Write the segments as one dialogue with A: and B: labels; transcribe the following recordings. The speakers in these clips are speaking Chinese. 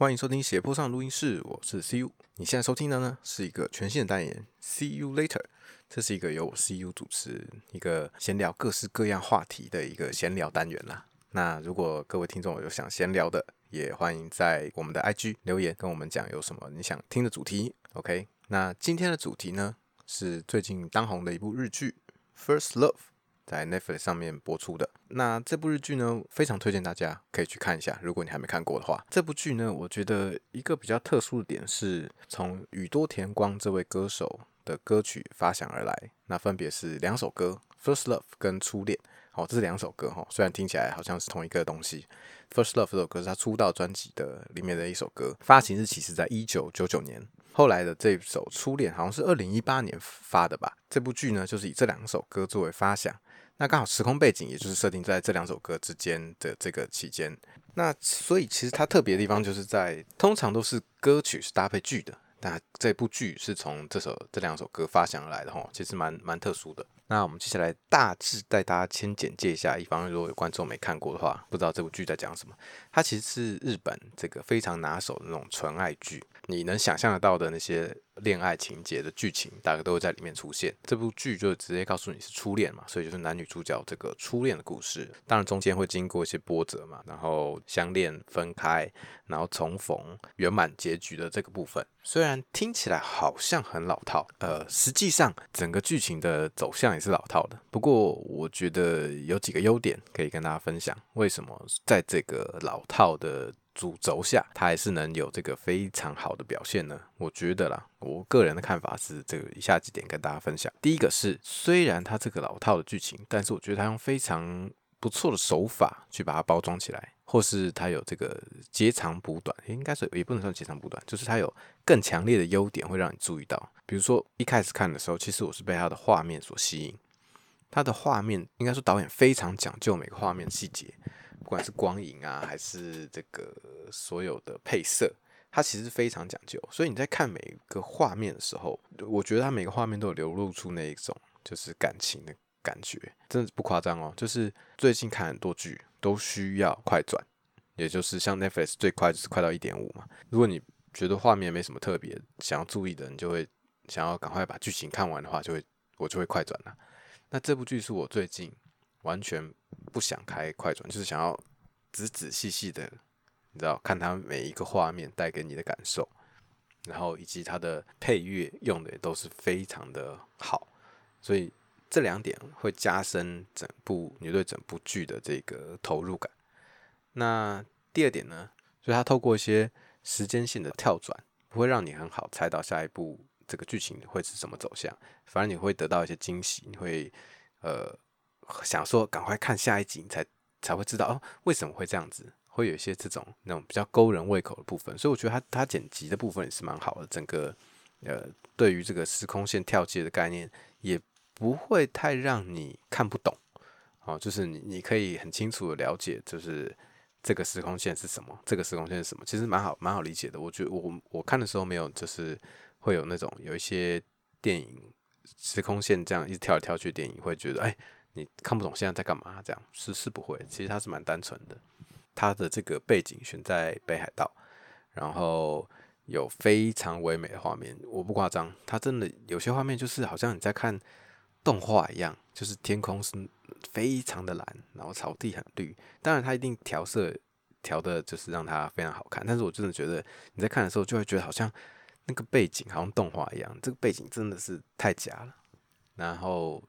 A: 欢迎收听斜坡上录音室，我是 CU。你现在收听的呢是一个全新的单元，See You Later。这是一个由我 CU 主持，一个闲聊各式各样话题的一个闲聊单元啦。那如果各位听众有想闲聊的，也欢迎在我们的 IG 留言跟我们讲有什么你想听的主题。OK，那今天的主题呢是最近当红的一部日剧《First Love》。在 Netflix 上面播出的那这部日剧呢，非常推荐大家可以去看一下。如果你还没看过的话，这部剧呢，我觉得一个比较特殊的点是从宇多田光这位歌手的歌曲发想而来。那分别是两首歌，《First Love》跟《初恋》。哦，这是两首歌哈，虽然听起来好像是同一个东西。《First Love》这首歌是他出道专辑的里面的一首歌，发行日期是在一九九九年。后来的这首《初恋》好像是二零一八年发的吧。这部剧呢，就是以这两首歌作为发想。那刚好时空背景，也就是设定在这两首歌之间的这个期间。那所以其实它特别的地方，就是在通常都是歌曲是搭配剧的，但这部剧是从这首这两首歌发想而来的哈，其实蛮蛮特殊的。那我们接下来大致带大家先简介一下，以防如果有观众没看过的话，不知道这部剧在讲什么。它其实是日本这个非常拿手的那种纯爱剧，你能想象得到的那些。恋爱情节的剧情大概都会在里面出现。这部剧就直接告诉你是初恋嘛，所以就是男女主角这个初恋的故事。当然中间会经过一些波折嘛，然后相恋、分开，然后重逢、圆满结局的这个部分。虽然听起来好像很老套，呃，实际上整个剧情的走向也是老套的。不过我觉得有几个优点可以跟大家分享。为什么在这个老套的？主轴下，他还是能有这个非常好的表现呢。我觉得啦，我个人的看法是这个以下几点跟大家分享。第一个是，虽然他这个老套的剧情，但是我觉得他用非常不错的手法去把它包装起来，或是它有这个截长补短，应该是也不能算截长补短，就是它有更强烈的优点会让你注意到。比如说一开始看的时候，其实我是被它的画面所吸引，它的画面应该说导演非常讲究每个画面细节。不管是光影啊，还是这个所有的配色，它其实非常讲究。所以你在看每一个画面的时候，我觉得它每个画面都有流露出那一种就是感情的感觉，真的不夸张哦。就是最近看很多剧都需要快转，也就是像 Netflix 最快就是快到一点五嘛。如果你觉得画面没什么特别想要注意的，你就会想要赶快把剧情看完的话，就会我就会快转了。那这部剧是我最近。完全不想开快转，就是想要仔仔细细的，你知道，看它每一个画面带给你的感受，然后以及它的配乐用的也都是非常的好，所以这两点会加深整部你对整部剧的这个投入感。那第二点呢，就是它透过一些时间性的跳转，不会让你很好猜到下一步这个剧情会是什么走向，反而你会得到一些惊喜，你会呃。想说赶快看下一集，才才会知道哦，为什么会这样子？会有一些这种那种比较勾人胃口的部分，所以我觉得他他剪辑的部分也是蛮好的。整个呃，对于这个时空线跳接的概念，也不会太让你看不懂哦。就是你你可以很清楚的了解，就是这个时空线是什么，这个时空线是什么，其实蛮好蛮好理解的。我觉得我我看的时候没有，就是会有那种有一些电影时空线这样一直跳来跳去，电影会觉得哎。你看不懂现在在干嘛？这样是是不会，其实它是蛮单纯的。它的这个背景选在北海道，然后有非常唯美的画面，我不夸张，它真的有些画面就是好像你在看动画一样，就是天空是非常的蓝，然后草地很绿。当然，它一定调色调的就是让它非常好看，但是我真的觉得你在看的时候就会觉得好像那个背景好像动画一样，这个背景真的是太假了。然后。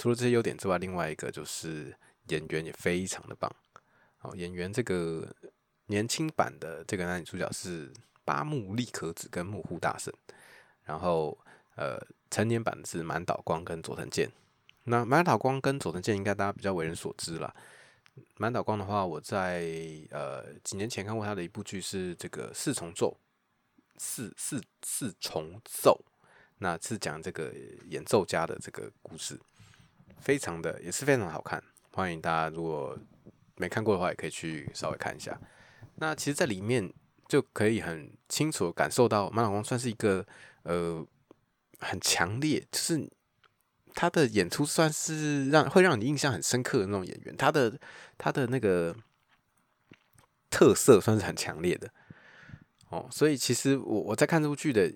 A: 除了这些优点之外，另外一个就是演员也非常的棒。哦，演员这个年轻版的这个男女主角是八木利可子跟木户大圣，然后呃，成年版的是满岛光跟佐藤健。那满岛光跟佐藤健应该大家比较为人所知了。满岛光的话，我在呃几年前看过他的一部剧是这个四重奏，四四四重奏，那是讲这个演奏家的这个故事。非常的也是非常好看，欢迎大家如果没看过的话，也可以去稍微看一下。那其实，在里面就可以很清楚感受到，马老公算是一个呃很强烈，就是他的演出算是让会让你印象很深刻的那种演员。他的他的那个特色算是很强烈的，哦，所以其实我我在看这部剧的，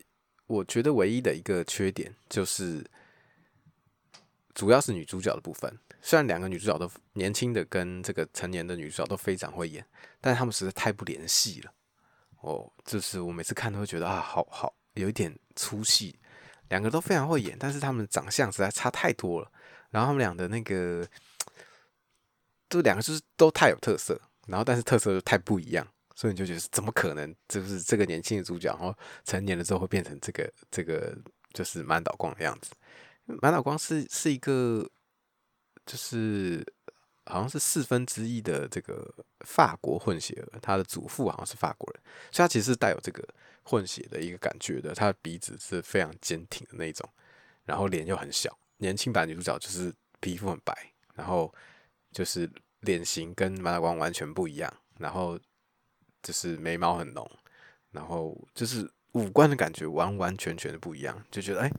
A: 我觉得唯一的一个缺点就是，主要是女主角的部分。虽然两个女主角都年轻的跟这个成年的女主角都非常会演，但是她们实在太不联系了。哦，就是我每次看都会觉得啊，好好有一点粗细。两个都非常会演，但是他们长相实在差太多了。然后他们俩的那个，这两个就是都太有特色，然后但是特色又太不一样，所以你就觉得怎么可能？就是这个年轻的主角，然后成年了之后会变成这个这个就是满岛光的样子。满岛光是是一个，就是好像是四分之一的这个法国混血儿，他的祖父好像是法国人，所以他其实是带有这个。混血的一个感觉的，他的鼻子是非常坚挺的那种，然后脸又很小。年轻版女主角就是皮肤很白，然后就是脸型跟马大光完全不一样，然后就是眉毛很浓，然后就是五官的感觉完完全全的不一样，就觉得哎，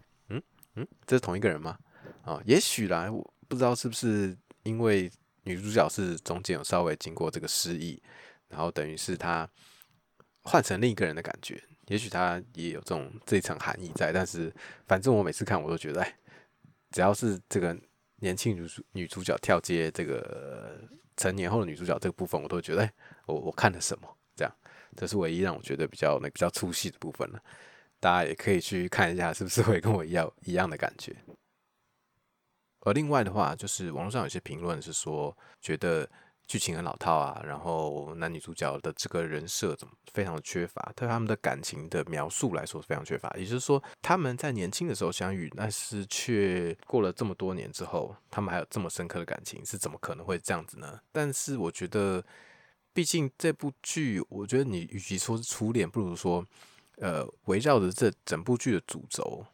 A: 嗯，这是同一个人吗？啊，也许啦，我不知道是不是因为女主角是中间有稍微经过这个失忆，然后等于是她换成另一个人的感觉。也许她也有这种这一层含义在，但是反正我每次看我都觉得，哎，只要是这个年轻女主女主角跳接这个成年后的女主角这个部分，我都觉得，哎，我我看了什么？这样，这是唯一让我觉得比较那比较粗细的部分了。大家也可以去看一下，是不是会跟我一样一样的感觉？而另外的话，就是网络上有些评论是说，觉得。剧情很老套啊，然后男女主角的这个人设怎么非常的缺乏，对他们的感情的描述来说非常缺乏。也就是说，他们在年轻的时候相遇，但是却过了这么多年之后，他们还有这么深刻的感情，是怎么可能会这样子呢？但是我觉得，毕竟这部剧，我觉得你与其说是初恋，不如说，呃，围绕着这整部剧的主轴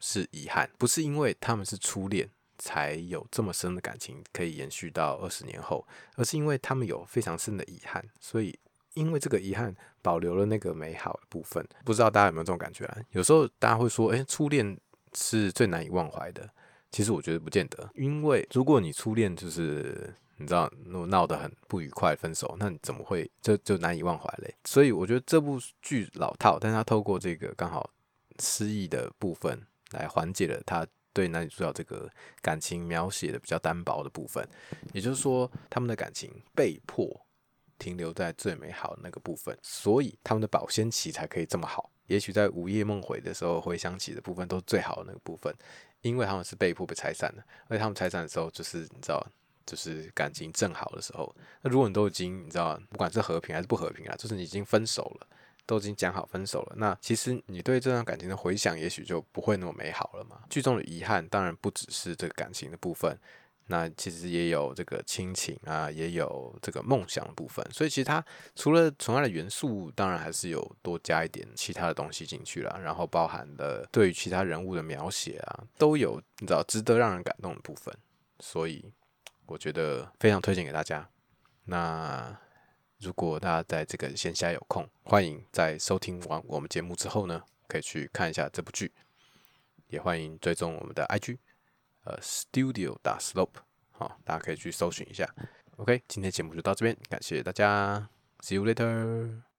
A: 是遗憾，不是因为他们是初恋。才有这么深的感情可以延续到二十年后，而是因为他们有非常深的遗憾，所以因为这个遗憾保留了那个美好的部分。不知道大家有没有这种感觉啊？有时候大家会说，哎，初恋是最难以忘怀的。其实我觉得不见得，因为如果你初恋就是你知道闹得很不愉快分手，那你怎么会就就难以忘怀嘞？所以我觉得这部剧老套，但他透过这个刚好失忆的部分来缓解了他。对男女主角这个感情描写的比较单薄的部分，也就是说，他们的感情被迫停留在最美好的那个部分，所以他们的保鲜期才可以这么好。也许在午夜梦回的时候回想起的部分都是最好的那个部分，因为他们是被迫被拆散的，而且他们拆散的时候就是你知道，就是感情正好的时候。那如果你都已经你知道，不管是和平还是不和平啊，就是你已经分手了。都已经讲好分手了，那其实你对这段感情的回想，也许就不会那么美好了嘛。剧中的遗憾当然不只是这个感情的部分，那其实也有这个亲情啊，也有这个梦想的部分。所以其实它除了纯爱的元素，当然还是有多加一点其他的东西进去了，然后包含的对于其他人物的描写啊，都有你知道值得让人感动的部分。所以我觉得非常推荐给大家。那。如果大家在这个闲暇有空，欢迎在收听完我们节目之后呢，可以去看一下这部剧，也欢迎追踪我们的 IG，呃，Studio 打 Slope，好，大家可以去搜寻一下。OK，今天节目就到这边，感谢大家，See you later。